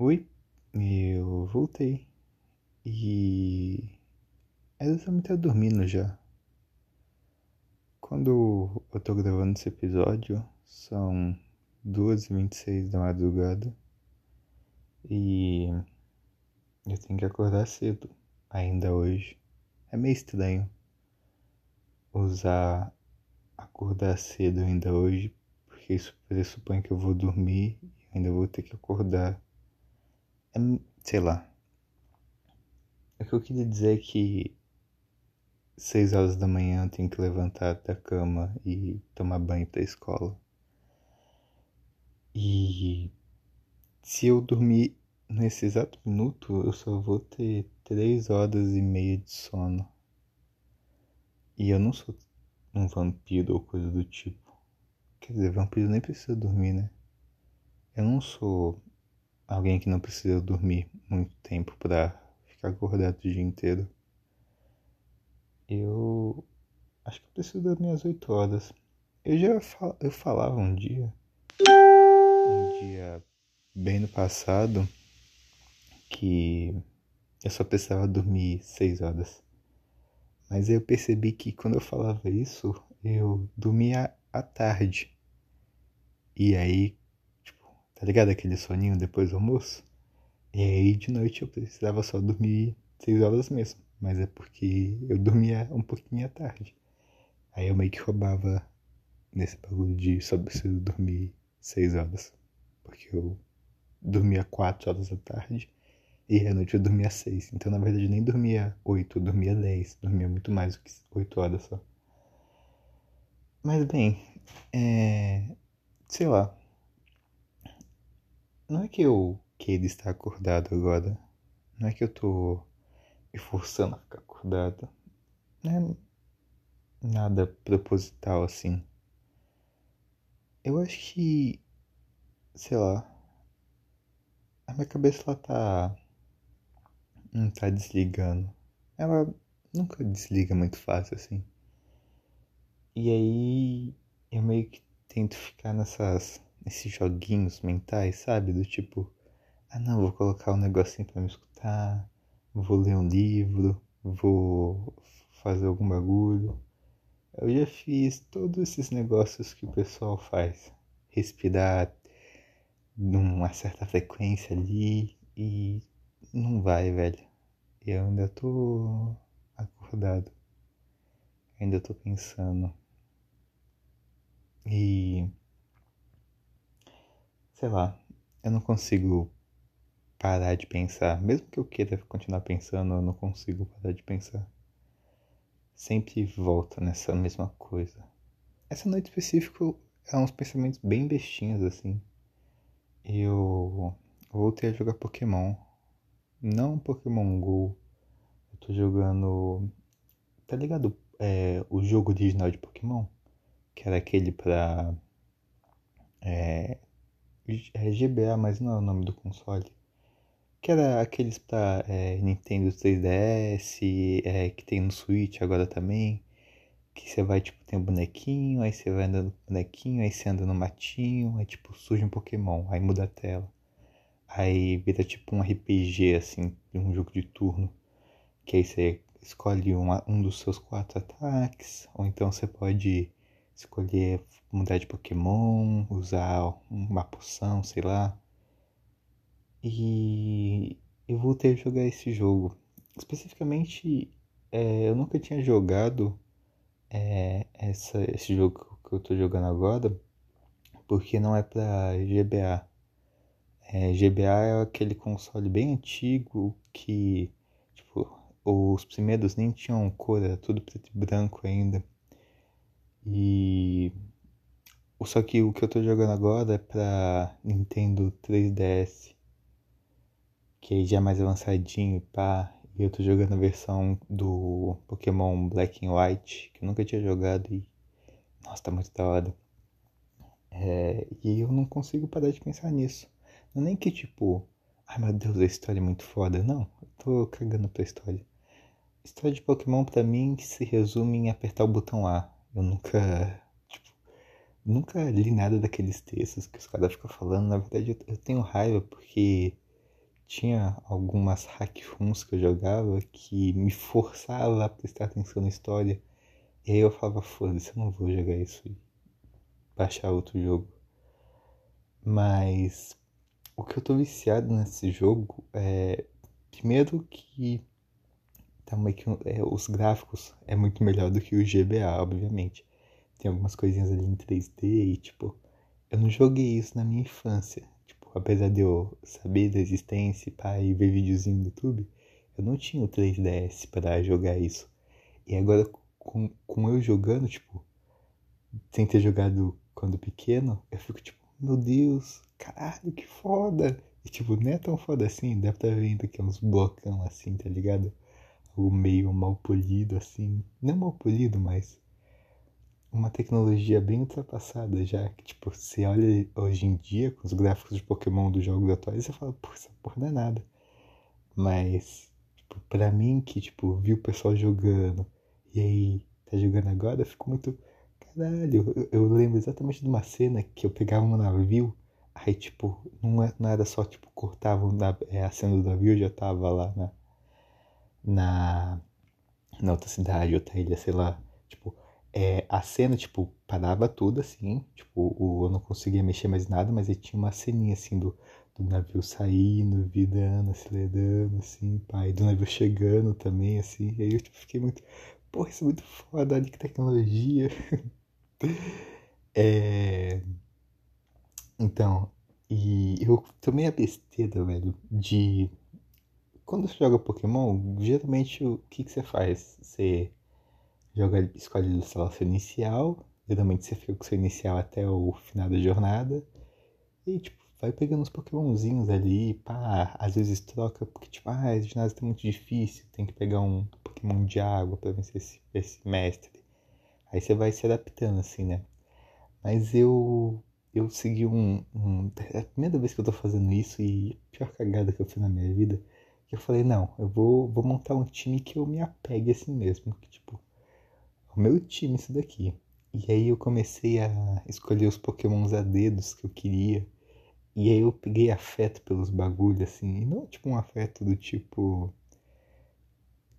Oi, eu voltei. E. Eu também tá dormindo já. Quando eu tô gravando esse episódio, são 2h26 da madrugada. E. Eu tenho que acordar cedo, ainda hoje. É meio estranho usar acordar cedo ainda hoje, porque isso pressupõe que eu vou dormir e ainda vou ter que acordar é, sei lá. O que eu queria dizer é que seis horas da manhã eu tenho que levantar da cama e tomar banho pra escola. E se eu dormir nesse exato minuto, eu só vou ter três horas e meia de sono. E eu não sou um vampiro ou coisa do tipo. Quer dizer, vampiro nem precisa dormir, né? Eu não sou alguém que não precisa dormir muito tempo para ficar acordado o dia inteiro. Eu acho que eu preciso das minhas oito horas. Eu já fal eu falava um dia, um dia bem no passado, que eu só precisava dormir seis horas. Mas eu percebi que quando eu falava isso, eu dormia à tarde. E aí Tá ligado? Aquele soninho depois do almoço. E aí de noite eu precisava só dormir seis horas mesmo. Mas é porque eu dormia um pouquinho à tarde. Aí eu meio que roubava nesse bagulho de só preciso dormir seis horas. Porque eu dormia quatro horas da tarde e à noite eu dormia seis. Então na verdade nem dormia oito, eu dormia dez. Dormia muito mais do que oito horas só. Mas bem, é. Sei lá. Não é que eu queira estar acordado agora. Não é que eu tô me forçando a ficar acordado. Não é nada proposital assim. Eu acho que. Sei lá. A minha cabeça ela tá. Não tá desligando. Ela nunca desliga muito fácil assim. E aí eu meio que tento ficar nessas esses joguinhos mentais, sabe? Do tipo, ah não, vou colocar um negocinho para me escutar, vou ler um livro, vou fazer algum bagulho. Eu já fiz todos esses negócios que o pessoal faz. Respirar numa certa frequência ali e não vai, velho. Eu ainda tô acordado. Ainda tô pensando. E sei lá, eu não consigo parar de pensar. Mesmo que eu queira continuar pensando, eu não consigo parar de pensar. Sempre volta nessa mesma coisa. Essa noite específica é uns pensamentos bem bestinhos assim. Eu voltei a jogar Pokémon. Não Pokémon GO. Eu tô jogando. Tá ligado? É, o jogo original de Pokémon? Que era aquele pra. É, é GBA, mas não é o nome do console. Que era aqueles pra é, Nintendo 3DS, é, que tem no Switch agora também. Que você vai, tipo, tem um bonequinho, aí você vai andando no bonequinho, aí você anda no matinho, aí tipo, surge um Pokémon, aí muda a tela. Aí vira tipo um RPG, assim, um jogo de turno. Que aí você escolhe uma, um dos seus quatro ataques, ou então você pode escolher mudar de Pokémon, usar uma poção, sei lá. E eu voltei a jogar esse jogo. Especificamente, é, eu nunca tinha jogado é, essa, esse jogo que eu tô jogando agora, porque não é pra GBA. É, GBA é aquele console bem antigo que, tipo, os primeiros nem tinham cor, era tudo preto e branco ainda. E só que o que eu tô jogando agora é pra Nintendo 3DS. Que aí já é mais avançadinho, pá. E eu tô jogando a versão do Pokémon Black and White, que eu nunca tinha jogado e. Nossa, tá muito da hora. É, e eu não consigo parar de pensar nisso. Não é nem que tipo, ai meu Deus, a história é muito foda. Não, eu tô cagando pra história. A história de Pokémon pra mim se resume em apertar o botão A. Eu nunca. Tipo, nunca li nada daqueles textos que os caras ficam falando. Na verdade, eu tenho raiva porque tinha algumas hack runs que eu jogava que me forçava a prestar atenção na história. E aí eu falava, foda-se, eu não vou jogar isso e baixar outro jogo. Mas o que eu tô viciado nesse jogo é. Primeiro que. Tá que é, os gráficos é muito melhor do que o GBA, obviamente. Tem algumas coisinhas ali em 3D e tipo. Eu não joguei isso na minha infância. Tipo, apesar de eu saber da existência e ver videozinho no YouTube, eu não tinha o 3DS para jogar isso. E agora com, com eu jogando, tipo, sem ter jogado quando pequeno, eu fico tipo, meu Deus, caralho, que foda. E tipo, não é tão foda assim, deve estar tá vendo aqui uns blocão assim, tá ligado? Algo meio mal polido assim. Não mal polido, mas uma tecnologia bem ultrapassada já. Que tipo, você olha hoje em dia com os gráficos de Pokémon dos jogos atuais, você fala, pô, essa porra não é nada. Mas, tipo, pra mim que, tipo, vi o pessoal jogando e aí tá jogando agora, eu fico muito Caralho, eu, eu, lembro exatamente de uma cena que eu pegava um navio, aí tipo, não, é, era só tipo, cortava é, a cena do navio, já tava lá na, na, na outra cidade, outra ilha, sei lá. Tipo, é, a cena, tipo, parava tudo assim, tipo, o, eu não conseguia mexer mais nada, mas aí tinha uma ceninha assim do, do navio saindo, virando, acelerando, assim, pai, do navio chegando também, assim, e aí eu tipo, fiquei muito, porra, isso é muito foda, olha que tecnologia. É... Então, e eu tomei a besteira, velho, de. Quando você joga Pokémon, geralmente o que, que você faz? Você joga, escolhe o seu inicial, geralmente você fica com o seu inicial até o final da jornada, e tipo, vai pegando os Pokémonzinhos ali, pá, às vezes troca, porque tipo, ah, esse ginásio tá muito difícil, tem que pegar um Pokémon de água para vencer esse, esse mestre. Aí você vai se adaptando, assim, né? Mas eu eu segui um, um, É a primeira vez que eu tô fazendo isso e a pior cagada que eu fiz na minha vida. Que eu falei, não, eu vou, vou montar um time que eu me apegue assim mesmo. Que, tipo, o meu time isso daqui. E aí eu comecei a escolher os pokémons a dedos que eu queria. E aí eu peguei afeto pelos bagulhos, assim. E não tipo um afeto do tipo.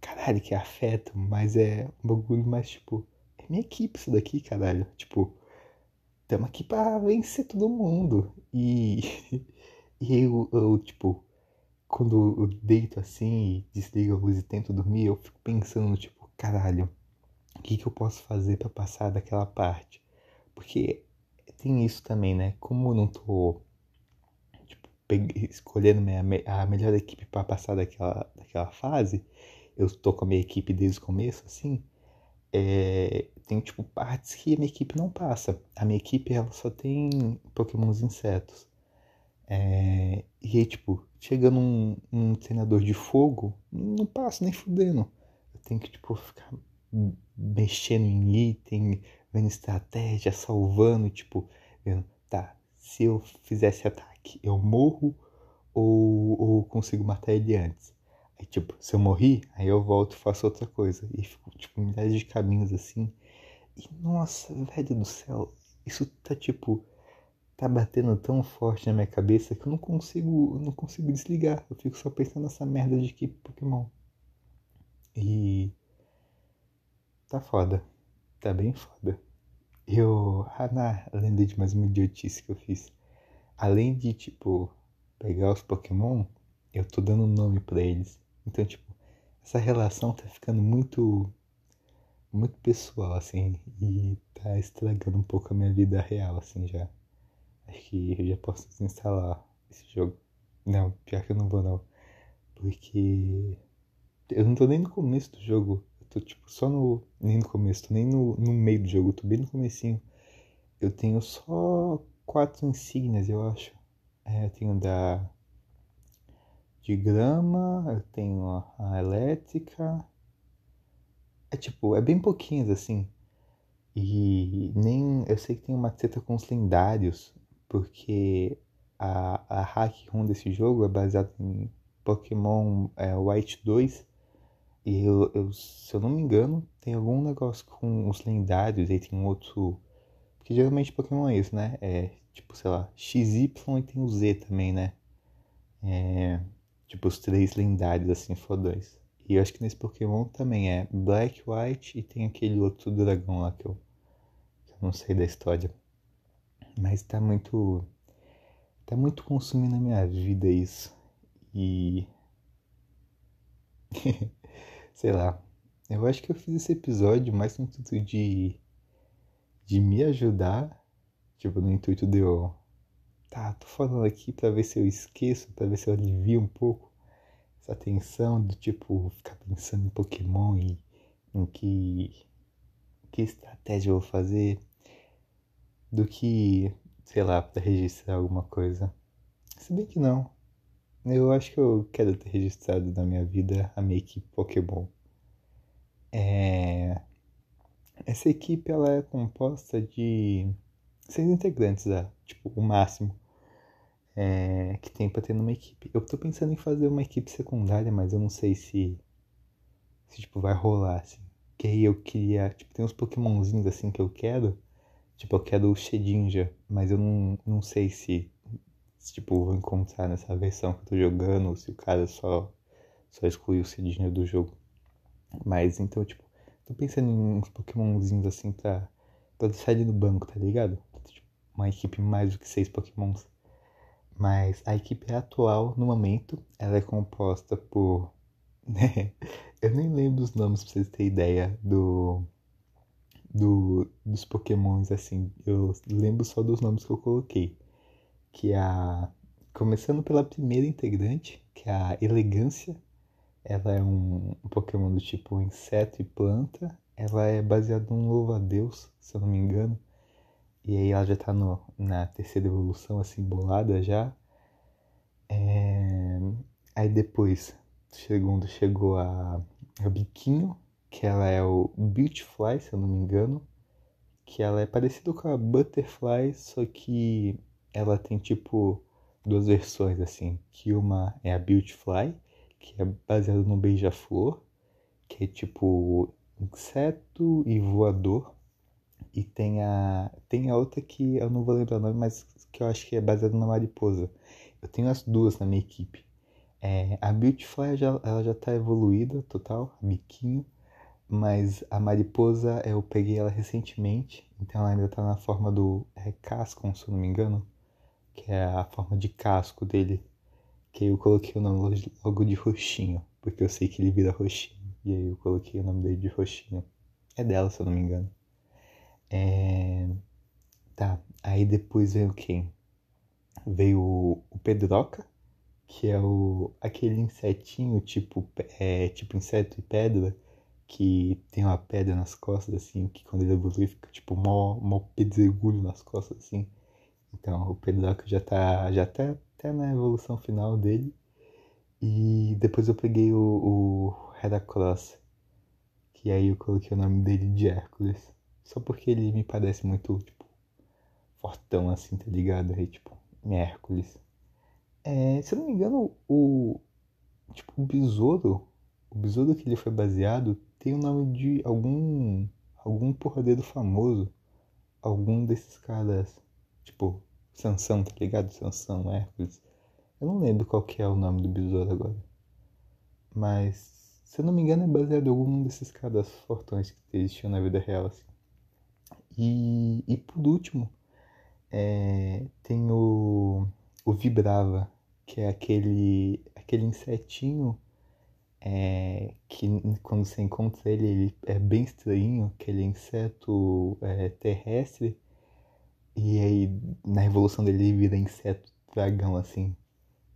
Caralho, que é afeto, mas é um bagulho mais tipo minha equipe isso daqui, caralho. Tipo, estamos aqui pra vencer todo mundo. E, e eu, eu, tipo, quando eu deito assim e desligo a luz e tento dormir, eu fico pensando, tipo, caralho, o que, que eu posso fazer para passar daquela parte? Porque tem isso também, né? Como eu não tô tipo, escolhendo minha, a melhor equipe para passar daquela, daquela fase, eu tô com a minha equipe desde o começo, assim, é, tem tipo partes que a minha equipe não passa. A minha equipe ela só tem pokémons insetos. É, e aí, tipo, chegando um, um treinador de fogo, não passa nem fudendo. Eu tenho que, tipo, ficar mexendo em item, vendo estratégia, salvando, tipo, vendo, tá, se eu fizesse ataque, eu morro ou, ou consigo matar ele antes? Aí, tipo, se eu morri, aí eu volto e faço outra coisa. E fico, tipo, milhares de caminhos assim. E, nossa, velho do céu, isso tá, tipo, tá batendo tão forte na minha cabeça que eu não consigo, eu não consigo desligar. Eu fico só pensando nessa merda de equipe Pokémon. E. Tá foda. Tá bem foda. Eu. Ah, não, lembrei de mais uma idiotice que eu fiz. Além de, tipo, pegar os Pokémon, eu tô dando nome para eles. Então, tipo, essa relação tá ficando muito muito pessoal, assim, e tá estragando um pouco a minha vida real, assim, já. Acho que eu já posso desinstalar esse jogo. Não, pior que eu não vou não. Porque eu não tô nem no começo do jogo. Eu tô tipo só no. Nem no começo, tô nem no, no meio do jogo, eu tô bem no comecinho. Eu tenho só quatro insígnias, eu acho. É, eu tenho da de grama, eu tenho a elétrica. É tipo, é bem pouquinhas assim. E nem. Eu sei que tem uma treta com os lendários, porque a, a hack room desse jogo é baseada em Pokémon é, White 2. E eu, eu, se eu não me engano, tem algum negócio com os lendários, aí tem um outro. Porque geralmente Pokémon é isso, né? É tipo, sei lá, XY e tem o Z também, né? É, Tipo, os três lendários, assim, fodões. E eu acho que nesse Pokémon também é Black, White e tem aquele outro dragão lá que eu, que eu não sei da história. Mas tá muito. Tá muito consumindo a minha vida isso. E. sei lá. Eu acho que eu fiz esse episódio mais no intuito de. de me ajudar. Tipo, no intuito de eu. Tá, tô falando aqui pra ver se eu esqueço, pra ver se eu alivio um pouco essa tensão do tipo ficar pensando em Pokémon e em que. que estratégia eu vou fazer. Do que, sei lá, pra registrar alguma coisa. Se bem que não. Eu acho que eu quero ter registrado na minha vida a minha equipe Pokémon. É... Essa equipe ela é composta de seis integrantes, é, tipo, o máximo é, que tem pra ter numa equipe. Eu tô pensando em fazer uma equipe secundária, mas eu não sei se, se tipo, vai rolar, assim. Que aí eu queria, tipo, tem uns pokémonzinhos assim que eu quero. Tipo, eu quero o Shedinja, mas eu não, não sei se, se, tipo, vou encontrar nessa versão que eu tô jogando, ou se o cara só, só exclui o Shedinja do jogo. Mas então, tipo, tô pensando em uns pokémonzinhos assim pra, pra deixar ele no banco, tá ligado? Tipo, uma equipe mais do que seis pokémons. Mas a equipe atual, no momento, ela é composta por. Né? Eu nem lembro os nomes pra vocês terem ideia do, do, dos pokémons, assim. Eu lembro só dos nomes que eu coloquei. Que é a. Começando pela primeira integrante, que é a Elegância ela é um, um Pokémon do tipo inseto e planta. Ela é baseada num louva-a-Deus, se eu não me engano. E aí ela já tá no, na terceira evolução, assim, bolada já. É... Aí depois, segundo, chegou a, a Biquinho, que ela é o Beautifly, se eu não me engano. Que ela é parecida com a Butterfly, só que ela tem tipo duas versões, assim. Que uma é a Beautifly, que é baseado no beija-flor, que é tipo inseto e voador. E tem a, tem a outra que eu não vou lembrar o nome, mas que eu acho que é baseada na mariposa. Eu tenho as duas na minha equipe. É, a Beautifly já, ela já tá evoluída total, biquinho. Mas a mariposa eu peguei ela recentemente, então ela ainda tá na forma do é, casco, se eu não me engano. Que é a forma de casco dele. Que eu coloquei o nome logo de Roxinho, porque eu sei que ele vira Roxinho. E aí eu coloquei o nome dele de Roxinho. É dela, se eu não me engano. É... Tá, aí depois veio quem? Veio o Pedroca, que é o aquele insetinho tipo, é, tipo inseto e pedra, que tem uma pedra nas costas, assim, que quando ele evolui fica tipo mó, mó pedregulho nas costas, assim. Então o Pedroca já tá, já tá até na evolução final dele. E depois eu peguei o, o Heracross, que aí eu coloquei o nome dele de Hércules. Só porque ele me parece muito, tipo, fortão assim, tá ligado? Aí, tipo, Hércules. É, se eu não me engano, o. Tipo, o besouro. O besouro que ele foi baseado tem o nome de algum. algum porradeiro famoso. Algum desses caras. Tipo, Sansão, tá ligado? Sansão, Hércules. Eu não lembro qual que é o nome do besouro agora. Mas, se eu não me engano, é baseado em algum desses caras fortões que existiam na vida real, assim. E, e por último, é, tem o, o Vibrava, que é aquele, aquele insetinho é, que quando você encontra ele, ele é bem estranho, aquele inseto é, terrestre e aí, na evolução dele, ele vira inseto dragão, assim.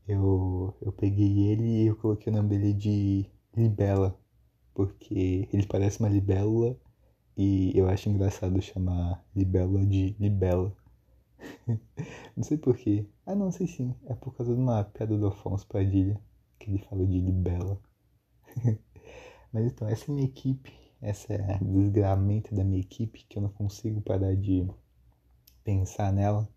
Eu, eu peguei ele e eu coloquei o nome dele de Libela. Porque ele parece uma libélula e eu acho engraçado chamar libélula de libela. não sei porquê. Ah, não, sei sim. É por causa de uma pedra do Afonso Padilha que ele fala de libela. Mas então, essa é minha equipe. Essa é desgramento da minha equipe que eu não consigo parar de pensar nela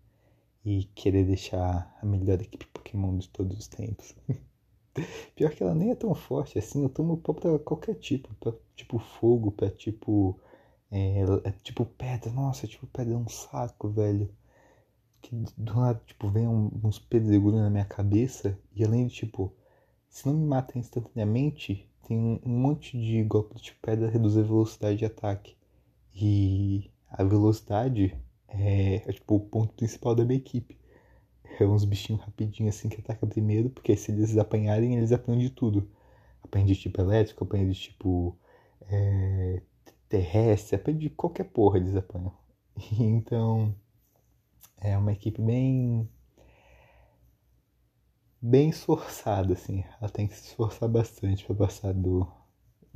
e querer deixar a melhor equipe Pokémon de todos os tempos. Pior que ela nem é tão forte assim, eu tomo pau pra qualquer tipo, pra tipo fogo, pra tipo. É, é tipo pedra, nossa, tipo pedra é um saco, velho. Que do lado, tipo, vem um, uns pedregulhos na minha cabeça e além de tipo se não me mata instantaneamente, tem um monte de golpe de pedra reduzir a velocidade de ataque. E a velocidade é, é, tipo o ponto principal da minha equipe. É uns bichinhos rapidinhos assim que atacam primeiro, porque se eles apanharem, eles apanham de tudo. Apanham de tipo elétrico, apanham de tipo é, terrestre, apanham de qualquer porra eles apanham. Então é uma equipe bem bem esforçada assim. Ela tem que se esforçar bastante para passar do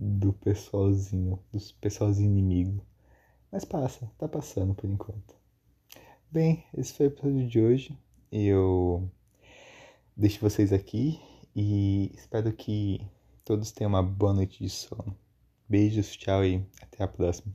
do pessoalzinho, dos pessoalzinho inimigo. Mas passa, tá passando por enquanto. Bem, esse foi o episódio de hoje. Eu deixo vocês aqui e espero que todos tenham uma boa noite de sono. Beijos, tchau e até a próxima.